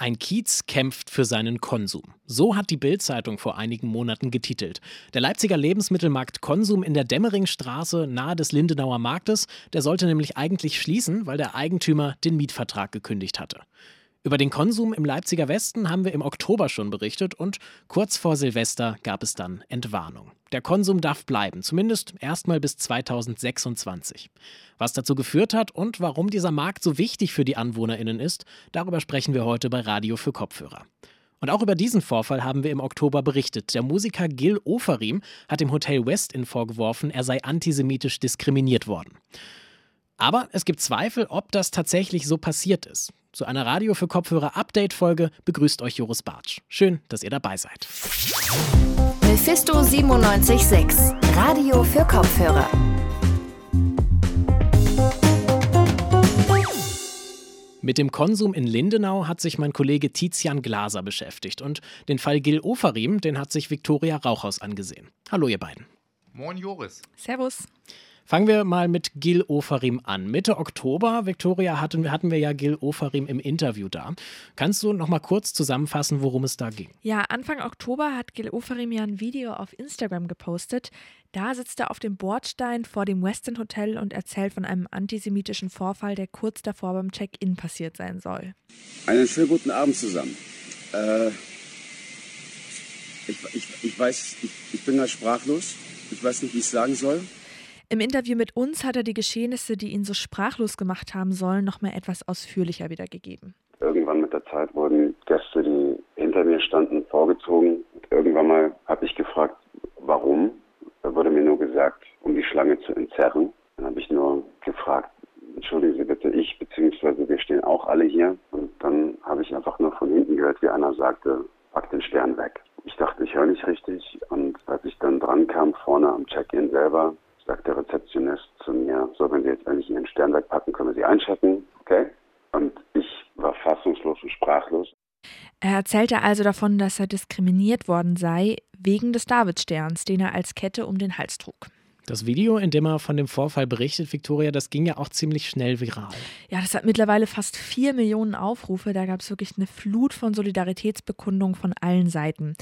Ein Kiez kämpft für seinen Konsum. So hat die Bild-Zeitung vor einigen Monaten getitelt. Der Leipziger Lebensmittelmarkt Konsum in der Demmeringstraße nahe des Lindenauer Marktes, der sollte nämlich eigentlich schließen, weil der Eigentümer den Mietvertrag gekündigt hatte. Über den Konsum im Leipziger Westen haben wir im Oktober schon berichtet und kurz vor Silvester gab es dann Entwarnung. Der Konsum darf bleiben, zumindest erstmal bis 2026. Was dazu geführt hat und warum dieser Markt so wichtig für die AnwohnerInnen ist, darüber sprechen wir heute bei Radio für Kopfhörer. Und auch über diesen Vorfall haben wir im Oktober berichtet. Der Musiker Gil Oferim hat dem Hotel Westin vorgeworfen, er sei antisemitisch diskriminiert worden. Aber es gibt Zweifel, ob das tatsächlich so passiert ist. Zu einer Radio für Kopfhörer Update-Folge begrüßt euch Joris Bartsch. Schön, dass ihr dabei seid. Mephisto 976, Radio für Kopfhörer. Mit dem Konsum in Lindenau hat sich mein Kollege Tizian Glaser beschäftigt und den Fall Gil Ofarim, den hat sich Viktoria Rauchhaus angesehen. Hallo ihr beiden. Moin Joris. Servus. Fangen wir mal mit Gil Ofarim an. Mitte Oktober, Victoria, hatten, hatten wir ja Gil Ofarim im Interview da. Kannst du noch mal kurz zusammenfassen, worum es da ging? Ja, Anfang Oktober hat Gil Ofarim ja ein Video auf Instagram gepostet. Da sitzt er auf dem Bordstein vor dem Westin Hotel und erzählt von einem antisemitischen Vorfall, der kurz davor beim Check-in passiert sein soll. Einen schönen guten Abend zusammen. Äh, ich, ich, ich weiß, ich, ich bin da sprachlos. Ich weiß nicht, wie ich es sagen soll. Im Interview mit uns hat er die Geschehnisse, die ihn so sprachlos gemacht haben sollen, noch mal etwas ausführlicher wiedergegeben. Irgendwann mit der Zeit wurden Gäste, die hinter mir standen, vorgezogen. irgendwann mal habe ich gefragt, warum. Da wurde mir nur gesagt, um die Schlange zu entzerren. Dann habe ich nur gefragt, entschuldigen Sie bitte, ich bzw. wir stehen auch alle hier. Und dann habe ich einfach nur von hinten gehört, wie einer sagte, pack den Stern weg. Ich dachte, ich höre nicht richtig. Und als ich dann dran kam, vorne am Check-in selber, sagt der Rezeptionist zu mir, so, wenn Sie jetzt endlich Ihren Stern wegpacken, können wir Sie einchecken. Okay? Und ich war fassungslos und sprachlos. Er erzählte also davon, dass er diskriminiert worden sei wegen des Davidsterns, den er als Kette um den Hals trug. Das Video, in dem er von dem Vorfall berichtet, Victoria, das ging ja auch ziemlich schnell viral. Ja, das hat mittlerweile fast vier Millionen Aufrufe. Da gab es wirklich eine Flut von Solidaritätsbekundungen von allen Seiten.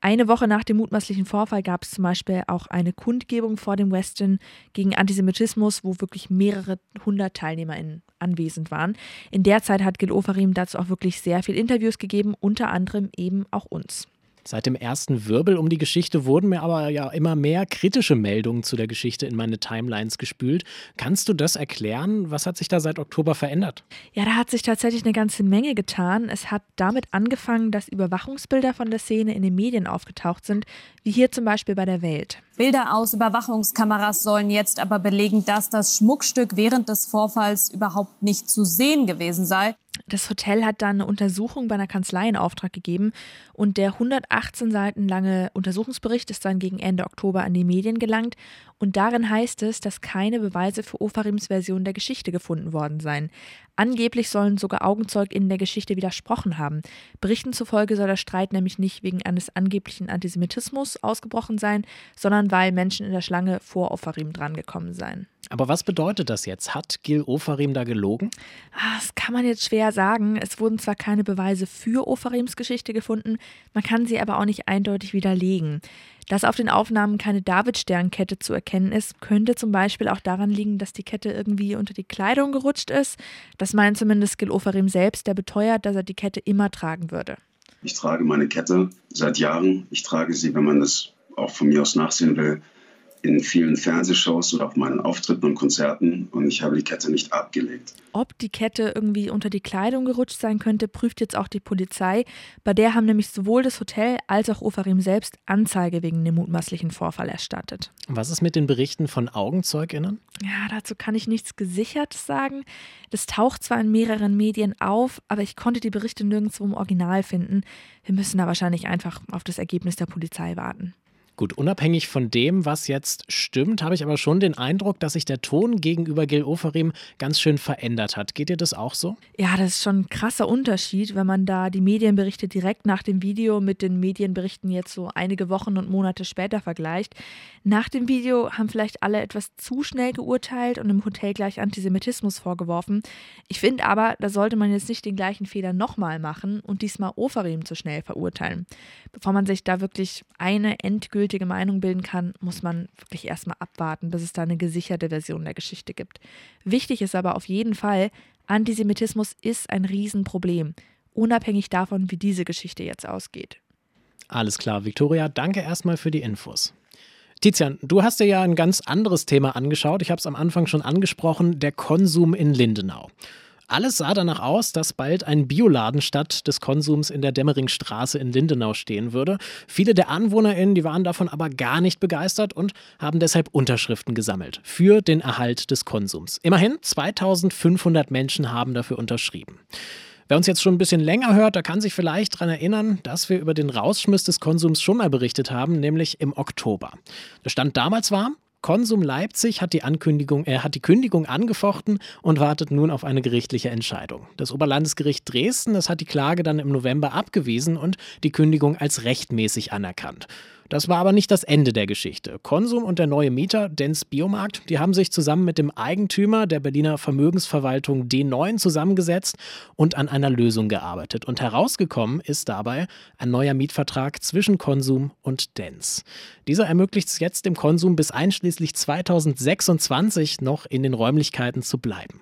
Eine Woche nach dem mutmaßlichen Vorfall gab es zum Beispiel auch eine Kundgebung vor dem Westin gegen Antisemitismus, wo wirklich mehrere hundert TeilnehmerInnen anwesend waren. In der Zeit hat Gil Ofarim dazu auch wirklich sehr viele Interviews gegeben, unter anderem eben auch uns. Seit dem ersten Wirbel um die Geschichte wurden mir aber ja immer mehr kritische Meldungen zu der Geschichte in meine Timelines gespült. Kannst du das erklären? Was hat sich da seit Oktober verändert? Ja, da hat sich tatsächlich eine ganze Menge getan. Es hat damit angefangen, dass Überwachungsbilder von der Szene in den Medien aufgetaucht sind, wie hier zum Beispiel bei der Welt. Bilder aus Überwachungskameras sollen jetzt aber belegen, dass das Schmuckstück während des Vorfalls überhaupt nicht zu sehen gewesen sei. Das Hotel hat dann eine Untersuchung bei einer Kanzlei in Auftrag gegeben und der 118 Seiten lange Untersuchungsbericht ist dann gegen Ende Oktober an die Medien gelangt und darin heißt es, dass keine Beweise für Ofarims Version der Geschichte gefunden worden seien. Angeblich sollen sogar AugenzeugInnen der Geschichte widersprochen haben. Berichten zufolge soll der Streit nämlich nicht wegen eines angeblichen Antisemitismus ausgebrochen sein, sondern weil Menschen in der Schlange vor Ofarim drangekommen seien. Aber was bedeutet das jetzt? Hat Gil Ofarim da gelogen? Ah, das kann man jetzt schwer sagen. Es wurden zwar keine Beweise für Ofarims Geschichte gefunden, man kann sie aber auch nicht eindeutig widerlegen. Dass auf den Aufnahmen keine Davidsternkette zu erkennen ist, könnte zum Beispiel auch daran liegen, dass die Kette irgendwie unter die Kleidung gerutscht ist. Das meint zumindest Gil Ofarim selbst, der beteuert, dass er die Kette immer tragen würde. Ich trage meine Kette seit Jahren. Ich trage sie, wenn man das auch von mir aus nachsehen will, in vielen Fernsehshows oder auf meinen Auftritten und Konzerten und ich habe die Kette nicht abgelegt. Ob die Kette irgendwie unter die Kleidung gerutscht sein könnte, prüft jetzt auch die Polizei. Bei der haben nämlich sowohl das Hotel als auch Ofarim selbst Anzeige wegen dem mutmaßlichen Vorfall erstattet. Was ist mit den Berichten von AugenzeugInnen? Ja, dazu kann ich nichts Gesichertes sagen. Das taucht zwar in mehreren Medien auf, aber ich konnte die Berichte nirgendwo im Original finden. Wir müssen da wahrscheinlich einfach auf das Ergebnis der Polizei warten. Gut, unabhängig von dem, was jetzt stimmt, habe ich aber schon den Eindruck, dass sich der Ton gegenüber Gil Oferim ganz schön verändert hat. Geht dir das auch so? Ja, das ist schon ein krasser Unterschied, wenn man da die Medienberichte direkt nach dem Video mit den Medienberichten jetzt so einige Wochen und Monate später vergleicht. Nach dem Video haben vielleicht alle etwas zu schnell geurteilt und im Hotel gleich Antisemitismus vorgeworfen. Ich finde aber, da sollte man jetzt nicht den gleichen Fehler nochmal machen und diesmal Oferim zu schnell verurteilen. Bevor man sich da wirklich eine endgültige Meinung bilden kann, muss man wirklich erstmal abwarten, bis es da eine gesicherte Version der Geschichte gibt. Wichtig ist aber auf jeden Fall, Antisemitismus ist ein Riesenproblem, unabhängig davon, wie diese Geschichte jetzt ausgeht. Alles klar, Viktoria, danke erstmal für die Infos. Tizian, du hast dir ja ein ganz anderes Thema angeschaut. Ich habe es am Anfang schon angesprochen, der Konsum in Lindenau. Alles sah danach aus, dass bald ein Bioladen statt des Konsums in der Dämmeringstraße in Lindenau stehen würde. Viele der AnwohnerInnen, die waren davon aber gar nicht begeistert und haben deshalb Unterschriften gesammelt für den Erhalt des Konsums. Immerhin 2500 Menschen haben dafür unterschrieben. Wer uns jetzt schon ein bisschen länger hört, der kann sich vielleicht daran erinnern, dass wir über den Rausschmiss des Konsums schon mal berichtet haben, nämlich im Oktober. Der Stand damals war, Konsum Leipzig hat die Ankündigung, er hat die Kündigung angefochten und wartet nun auf eine gerichtliche Entscheidung. Das Oberlandesgericht Dresden, das hat die Klage dann im November abgewiesen und die Kündigung als rechtmäßig anerkannt. Das war aber nicht das Ende der Geschichte. Konsum und der neue Mieter, Dens Biomarkt, die haben sich zusammen mit dem Eigentümer der Berliner Vermögensverwaltung D9 zusammengesetzt und an einer Lösung gearbeitet. Und herausgekommen ist dabei ein neuer Mietvertrag zwischen Konsum und Dens. Dieser ermöglicht es jetzt dem Konsum bis einschließlich 2026 noch in den Räumlichkeiten zu bleiben.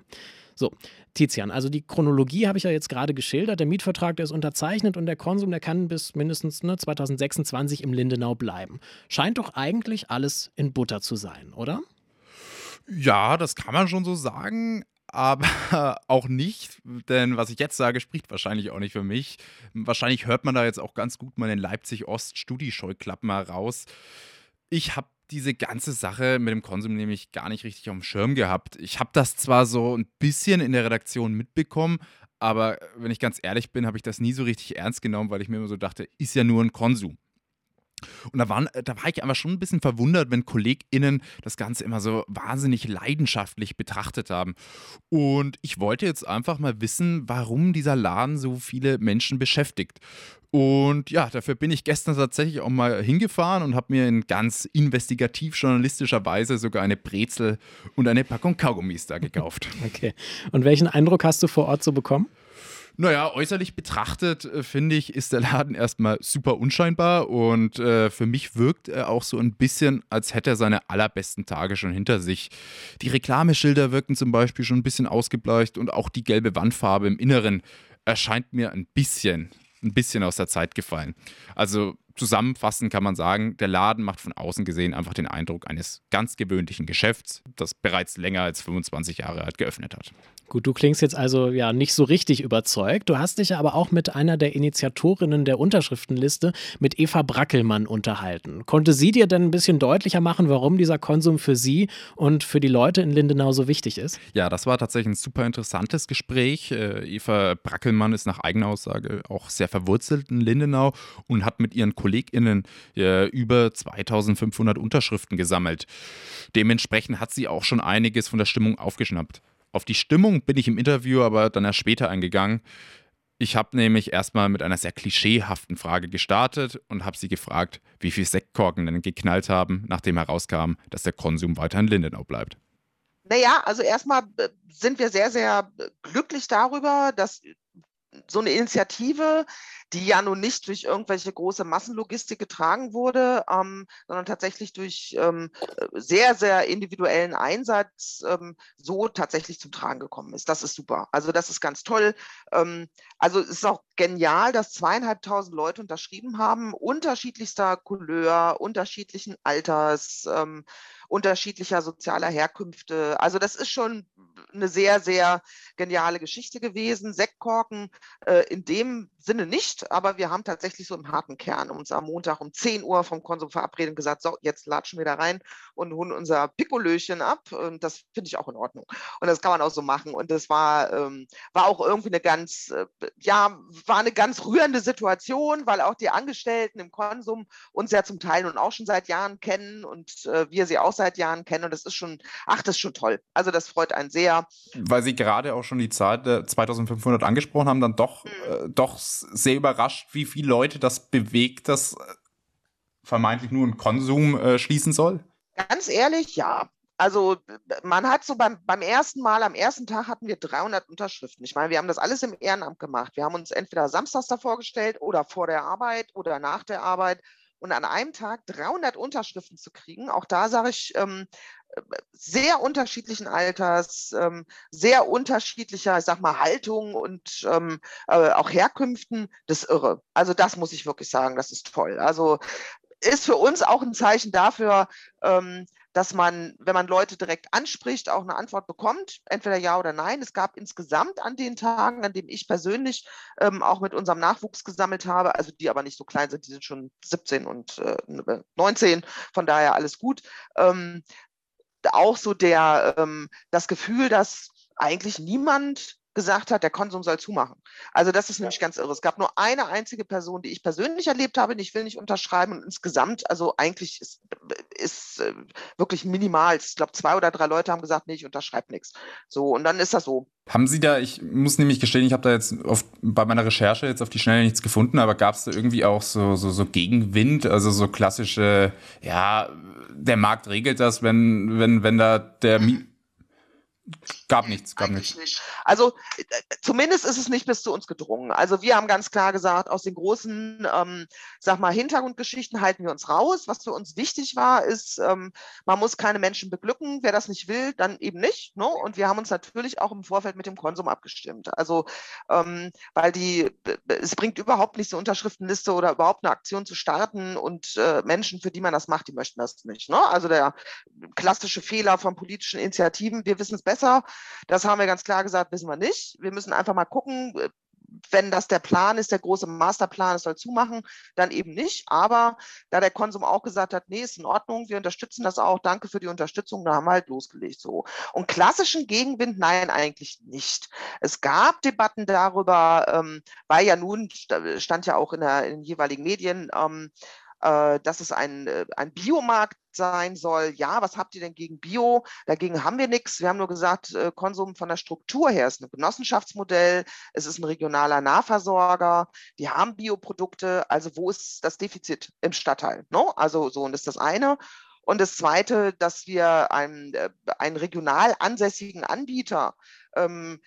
So, Tizian, also die Chronologie habe ich ja jetzt gerade geschildert. Der Mietvertrag, der ist unterzeichnet und der Konsum, der kann bis mindestens ne, 2026 im Lindenau bleiben. Scheint doch eigentlich alles in Butter zu sein, oder? Ja, das kann man schon so sagen aber auch nicht, denn was ich jetzt sage, spricht wahrscheinlich auch nicht für mich. Wahrscheinlich hört man da jetzt auch ganz gut mal den Leipzig-Ost-Studi-Scheuklappen heraus. Ich habe diese ganze Sache mit dem Konsum nämlich gar nicht richtig auf dem Schirm gehabt. Ich habe das zwar so ein bisschen in der Redaktion mitbekommen, aber wenn ich ganz ehrlich bin, habe ich das nie so richtig ernst genommen, weil ich mir immer so dachte, ist ja nur ein Konsum. Und da, waren, da war ich einfach schon ein bisschen verwundert, wenn KollegInnen das Ganze immer so wahnsinnig leidenschaftlich betrachtet haben. Und ich wollte jetzt einfach mal wissen, warum dieser Laden so viele Menschen beschäftigt. Und ja, dafür bin ich gestern tatsächlich auch mal hingefahren und habe mir in ganz investigativ-journalistischer Weise sogar eine Brezel und eine Packung Kaugummis da gekauft. Okay. Und welchen Eindruck hast du vor Ort so bekommen? Naja, äußerlich betrachtet, äh, finde ich, ist der Laden erstmal super unscheinbar und äh, für mich wirkt er auch so ein bisschen, als hätte er seine allerbesten Tage schon hinter sich. Die Reklameschilder wirken zum Beispiel schon ein bisschen ausgebleicht und auch die gelbe Wandfarbe im Inneren erscheint mir ein bisschen, ein bisschen aus der Zeit gefallen. Also zusammenfassend kann man sagen, der Laden macht von außen gesehen einfach den Eindruck eines ganz gewöhnlichen Geschäfts, das bereits länger als 25 Jahre alt geöffnet hat. Gut, du klingst jetzt also ja nicht so richtig überzeugt. Du hast dich aber auch mit einer der Initiatorinnen der Unterschriftenliste, mit Eva Brackelmann, unterhalten. Konnte sie dir denn ein bisschen deutlicher machen, warum dieser Konsum für sie und für die Leute in Lindenau so wichtig ist? Ja, das war tatsächlich ein super interessantes Gespräch. Äh, Eva Brackelmann ist nach eigener Aussage auch sehr verwurzelt in Lindenau und hat mit ihren KollegInnen äh, über 2500 Unterschriften gesammelt. Dementsprechend hat sie auch schon einiges von der Stimmung aufgeschnappt. Auf die Stimmung bin ich im Interview aber dann erst später eingegangen. Ich habe nämlich erstmal mit einer sehr klischeehaften Frage gestartet und habe sie gefragt, wie viel Sektkorken denn geknallt haben, nachdem herauskam, dass der Konsum weiter in Lindenau bleibt. Naja, also erstmal äh, sind wir sehr, sehr glücklich darüber, dass so eine Initiative, die ja nun nicht durch irgendwelche große Massenlogistik getragen wurde, ähm, sondern tatsächlich durch ähm, sehr, sehr individuellen Einsatz ähm, so tatsächlich zum Tragen gekommen ist. Das ist super. Also das ist ganz toll. Ähm, also es ist auch genial, dass zweieinhalbtausend Leute unterschrieben haben, unterschiedlichster Couleur, unterschiedlichen Alters. Ähm, unterschiedlicher sozialer Herkünfte. Also das ist schon eine sehr, sehr geniale Geschichte gewesen. Sektkorken äh, in dem Sinne nicht, aber wir haben tatsächlich so im harten Kern uns am Montag um 10 Uhr vom Konsum verabredet und gesagt, so, jetzt latschen wir da rein und holen unser Pikolöchen ab. Und das finde ich auch in Ordnung. Und das kann man auch so machen. Und das war, ähm, war auch irgendwie eine ganz, äh, ja, war eine ganz rührende Situation, weil auch die Angestellten im Konsum uns ja zum Teil nun auch schon seit Jahren kennen und äh, wir sie auch seit Jahren kennen. Und das ist schon, ach, das ist schon toll. Also das freut einen sehr. Weil Sie gerade auch schon die Zahl der 2500 angesprochen haben, dann doch, mhm. äh, doch sehr überrascht, wie viele Leute das bewegt, das äh, vermeintlich nur ein Konsum äh, schließen soll? Ganz ehrlich, ja. Also man hat so beim, beim ersten Mal, am ersten Tag hatten wir 300 Unterschriften. Ich meine, wir haben das alles im Ehrenamt gemacht. Wir haben uns entweder samstags da vorgestellt oder vor der Arbeit oder nach der Arbeit. Und an einem Tag 300 Unterschriften zu kriegen, auch da sage ich, ähm, sehr unterschiedlichen Alters, ähm, sehr unterschiedlicher, ich sag mal, Haltung und ähm, äh, auch Herkünften, das irre. Also das muss ich wirklich sagen, das ist toll. Also ist für uns auch ein Zeichen dafür, ähm, dass man, wenn man Leute direkt anspricht, auch eine Antwort bekommt, entweder ja oder nein. Es gab insgesamt an den Tagen, an denen ich persönlich ähm, auch mit unserem Nachwuchs gesammelt habe, also die aber nicht so klein sind, die sind schon 17 und äh, 19, von daher alles gut, ähm, auch so der, ähm, das Gefühl, dass eigentlich niemand gesagt hat, der Konsum soll zumachen. Also das ist nämlich ganz irre. Es gab nur eine einzige Person, die ich persönlich erlebt habe, ich will nicht unterschreiben und insgesamt, also eigentlich ist, ist äh, wirklich minimal. Ich glaube, zwei oder drei Leute haben gesagt, nee, ich unterschreibe nichts. So, und dann ist das so. Haben Sie da, ich muss nämlich gestehen, ich habe da jetzt oft bei meiner Recherche jetzt auf die Schnelle nichts gefunden, aber gab es da irgendwie auch so, so, so Gegenwind, also so klassische, ja, der Markt regelt das, wenn, wenn, wenn da der mhm. Gab nichts, gab nichts. Nicht. Also äh, zumindest ist es nicht bis zu uns gedrungen. Also wir haben ganz klar gesagt, aus den großen, ähm, sag mal, Hintergrundgeschichten halten wir uns raus. Was für uns wichtig war, ist, ähm, man muss keine Menschen beglücken. Wer das nicht will, dann eben nicht. Ne? Und wir haben uns natürlich auch im Vorfeld mit dem Konsum abgestimmt. Also ähm, weil die, es bringt überhaupt nicht so Unterschriftenliste oder überhaupt eine Aktion zu starten und äh, Menschen, für die man das macht, die möchten das nicht. Ne? Also der klassische Fehler von politischen Initiativen, wir wissen es besser besser. Das haben wir ganz klar gesagt, wissen wir nicht. Wir müssen einfach mal gucken, äh, wenn das der Plan ist, der große Masterplan, es soll zumachen, dann eben nicht. Aber da der Konsum auch gesagt hat, nee, ist in Ordnung, wir unterstützen das auch, danke für die Unterstützung, da haben wir halt losgelegt so. Und klassischen Gegenwind, nein, eigentlich nicht. Es gab Debatten darüber, ähm, weil ja nun stand ja auch in, der, in den jeweiligen Medien, ähm, äh, dass es ein, äh, ein Biomarkt sein soll. Ja, was habt ihr denn gegen Bio? Dagegen haben wir nichts. Wir haben nur gesagt, äh, Konsum von der Struktur her ist ein Genossenschaftsmodell, es ist ein regionaler Nahversorger, die haben Bioprodukte. Also wo ist das Defizit im Stadtteil? No? Also so, und das ist das eine. Und das Zweite, dass wir einen, einen regional ansässigen Anbieter ähm,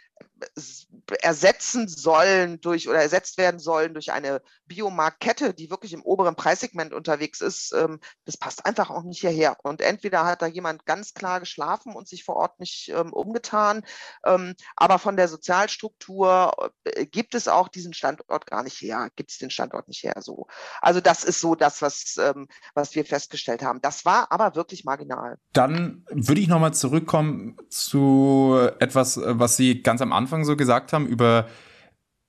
ersetzen sollen durch oder ersetzt werden sollen durch eine Biomarktkette, die wirklich im oberen Preissegment unterwegs ist, ähm, das passt einfach auch nicht hierher. Und entweder hat da jemand ganz klar geschlafen und sich vor Ort nicht ähm, umgetan, ähm, aber von der Sozialstruktur äh, gibt es auch diesen Standort gar nicht her, gibt es den Standort nicht her. So. Also das ist so das, was, ähm, was wir festgestellt haben. Das war aber wirklich marginal. Dann würde ich nochmal zurückkommen zu etwas, was Sie ganz am Anfang so gesagt haben über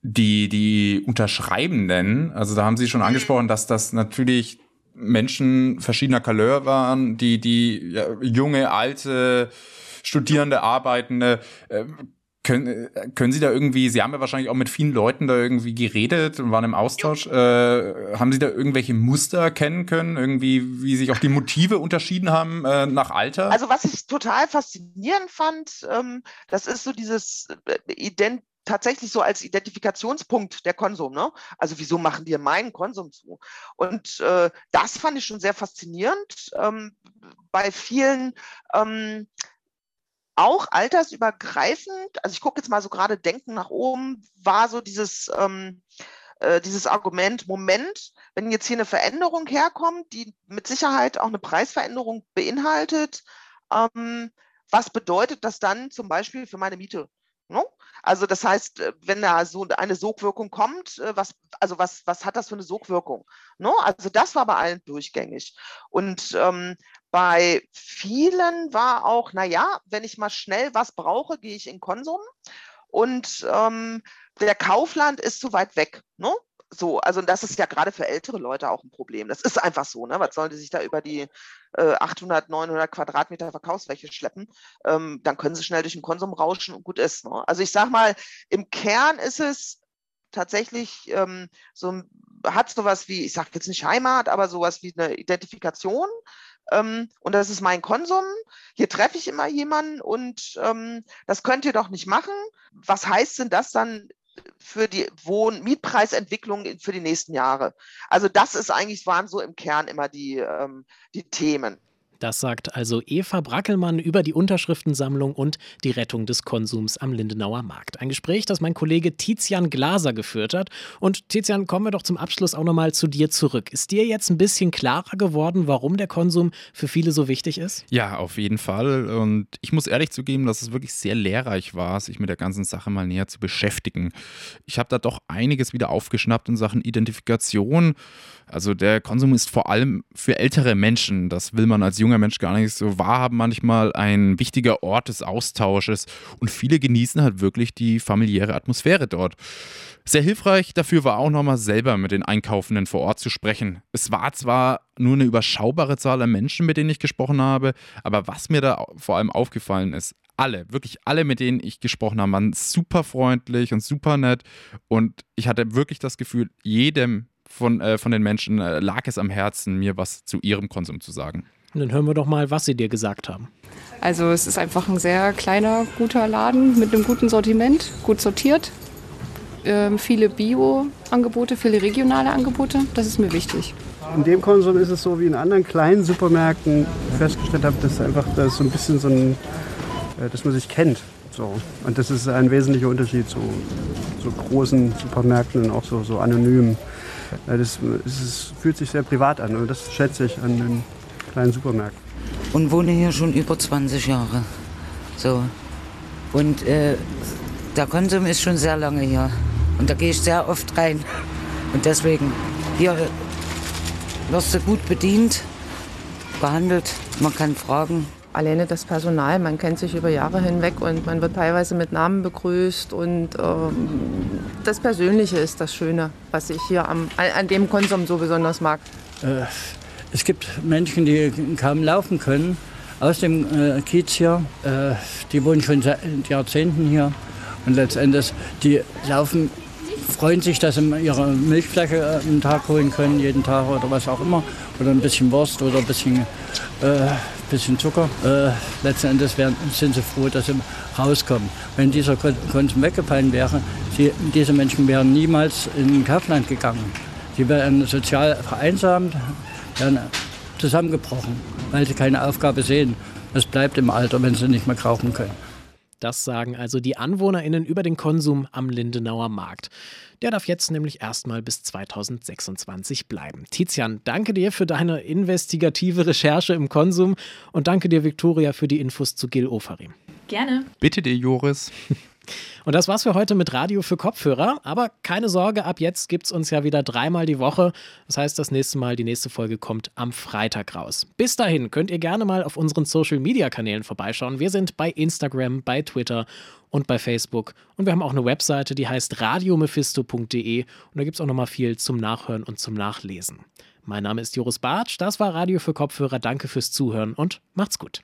die, die Unterschreibenden. Also da haben Sie schon mhm. angesprochen, dass das natürlich Menschen verschiedener Couleur waren, die, die ja, junge, alte, Studierende, Arbeitende. Äh, können, können Sie da irgendwie, Sie haben ja wahrscheinlich auch mit vielen Leuten da irgendwie geredet und waren im Austausch. Äh, haben Sie da irgendwelche Muster erkennen können, irgendwie, wie sich auch die Motive unterschieden haben äh, nach Alter? Also was ich total faszinierend fand, ähm, das ist so dieses äh, Ident tatsächlich so als Identifikationspunkt der Konsum. Ne? Also wieso machen die meinen Konsum zu? Und äh, das fand ich schon sehr faszinierend. Ähm, bei vielen ähm, auch altersübergreifend, also ich gucke jetzt mal so gerade Denken nach oben, war so dieses, ähm, äh, dieses Argument, Moment, wenn jetzt hier eine Veränderung herkommt, die mit Sicherheit auch eine Preisveränderung beinhaltet, ähm, was bedeutet das dann zum Beispiel für meine Miete? No? Also das heißt, äh, wenn da so eine Sogwirkung kommt, äh, was, also was, was hat das für eine Sogwirkung? No? Also das war bei allen durchgängig. Und ähm, bei vielen war auch, naja, wenn ich mal schnell was brauche, gehe ich in Konsum. Und ähm, der Kaufland ist zu weit weg. Ne? So, also das ist ja gerade für ältere Leute auch ein Problem. Das ist einfach so, ne? Was sollen die sich da über die äh, 800, 900 Quadratmeter Verkaufsfläche schleppen? Ähm, dann können sie schnell durch den Konsum rauschen und gut ist. Ne? Also ich sag mal, im Kern ist es tatsächlich ähm, so, hat sowas wie, ich sage jetzt nicht Heimat, aber sowas wie eine Identifikation. Ähm, und das ist mein Konsum. Hier treffe ich immer jemanden und ähm, das könnt ihr doch nicht machen. Was heißt denn das dann für die Wohn-, Mietpreisentwicklung für die nächsten Jahre. Also das ist eigentlich, waren so im Kern immer die, ähm, die Themen. Das sagt also Eva Brackelmann über die Unterschriftensammlung und die Rettung des Konsums am Lindenauer Markt. Ein Gespräch, das mein Kollege Tizian Glaser geführt hat. Und Tizian, kommen wir doch zum Abschluss auch nochmal zu dir zurück. Ist dir jetzt ein bisschen klarer geworden, warum der Konsum für viele so wichtig ist? Ja, auf jeden Fall. Und ich muss ehrlich zugeben, dass es wirklich sehr lehrreich war, sich mit der ganzen Sache mal näher zu beschäftigen. Ich habe da doch einiges wieder aufgeschnappt in Sachen Identifikation. Also der Konsum ist vor allem für ältere Menschen, das will man als junger Mensch gar nicht so wahrhaben, manchmal ein wichtiger Ort des Austausches und viele genießen halt wirklich die familiäre Atmosphäre dort. Sehr hilfreich dafür war auch nochmal selber mit den Einkaufenden vor Ort zu sprechen. Es war zwar nur eine überschaubare Zahl an Menschen, mit denen ich gesprochen habe, aber was mir da vor allem aufgefallen ist, alle, wirklich alle, mit denen ich gesprochen habe, waren super freundlich und super nett und ich hatte wirklich das Gefühl, jedem von, äh, von den Menschen äh, lag es am Herzen, mir was zu ihrem Konsum zu sagen. Und dann hören wir doch mal, was sie dir gesagt haben. Also es ist einfach ein sehr kleiner, guter Laden mit einem guten Sortiment, gut sortiert. Ähm, viele Bio-Angebote, viele regionale Angebote, das ist mir wichtig. In dem Konsum ist es so wie in anderen kleinen Supermärkten festgestellt habe, dass einfach das so ein bisschen so ein, äh, dass man sich kennt. So. Und das ist ein wesentlicher Unterschied zu so großen Supermärkten und auch so, so anonymen. Das, das fühlt sich sehr privat an und das schätze ich an den kleinen Supermärkten. Und wohne hier schon über 20 Jahre. So. Und äh, der Konsum ist schon sehr lange hier. Und da gehe ich sehr oft rein. Und deswegen, hier wirst du gut bedient, behandelt, man kann fragen alleine das Personal, man kennt sich über Jahre hinweg und man wird teilweise mit Namen begrüßt und ähm, das Persönliche ist das Schöne, was ich hier am, an dem Konsum so besonders mag. Äh, es gibt Menschen, die kaum laufen können aus dem äh, Kiez hier. Äh, die wohnen schon seit Jahrzehnten hier und letztendlich die laufen freuen sich, dass sie ihre Milchfläche am Tag holen können, jeden Tag oder was auch immer. Oder ein bisschen Wurst oder ein bisschen, äh, bisschen Zucker. Äh, letzten Endes werden, sind sie froh, dass sie rauskommen. Wenn dieser Konsum weggefallen wäre, sie, diese Menschen wären niemals in Kaufland gegangen. Sie wären sozial vereinsamt, wären zusammengebrochen, weil sie keine Aufgabe sehen. Das bleibt im Alter, wenn sie nicht mehr kaufen können. Das sagen also die AnwohnerInnen über den Konsum am Lindenauer Markt. Der darf jetzt nämlich erstmal bis 2026 bleiben. Tizian, danke dir für deine investigative Recherche im Konsum und danke dir, Viktoria, für die Infos zu Gil Ofarim. Gerne. Bitte dir, Joris. Und das war's für heute mit Radio für Kopfhörer. Aber keine Sorge, ab jetzt gibt's uns ja wieder dreimal die Woche. Das heißt, das nächste Mal, die nächste Folge kommt am Freitag raus. Bis dahin könnt ihr gerne mal auf unseren Social Media Kanälen vorbeischauen. Wir sind bei Instagram, bei Twitter und bei Facebook. Und wir haben auch eine Webseite, die heißt radiomephisto.de. Und da gibt's auch nochmal viel zum Nachhören und zum Nachlesen. Mein Name ist Joris Bartsch, das war Radio für Kopfhörer. Danke fürs Zuhören und macht's gut.